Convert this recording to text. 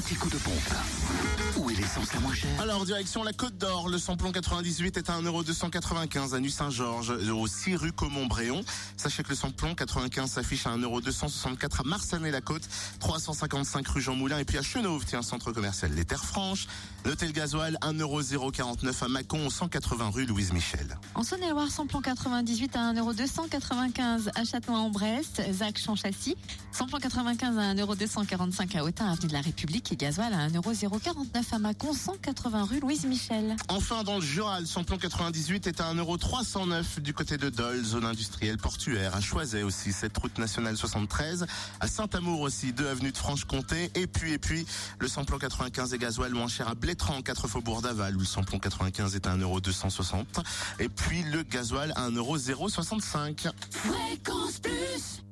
petit coup de pompe. Où est l'essence la moins chère Alors, direction la Côte d'Or, le samplon 98 est à 1,295€ à Nuit-Saint-Georges, au 6 rue Comont-Bréon. Sachez que le samplon 95 s'affiche à 1,264€ à Marsanet-la-Côte, 355 rue Jean Moulin et puis à Chenauve, tiens, centre commercial Les Terres Franches. Notez le gasoil, 1,049€ à Mâcon, 180 rue Louise Michel. En Saône-et-Loire, samplon 98 à 1,295€ à Châtelain-en-Brest, Zac Champ-Châssis. Samplon 95 à 1,245€ à Autun, avenue de la République et gasoil à 1,049€ à Mâcon, 180 rue Louise Michel. Enfin, dans le Jura, le samplon 98 est à 1,309€ du côté de Dole, zone industrielle portuaire. À Choiset aussi, cette route nationale 73. À Saint-Amour aussi, 2 avenue de Franche-Comté. Et puis, et puis, le samplon 95 et gasoil moins cher à Blétran, 4 faubourg d'Aval, où le samplon 95 est à 1,260€. Et puis, le gasoil à 1,065€. Fréquence Plus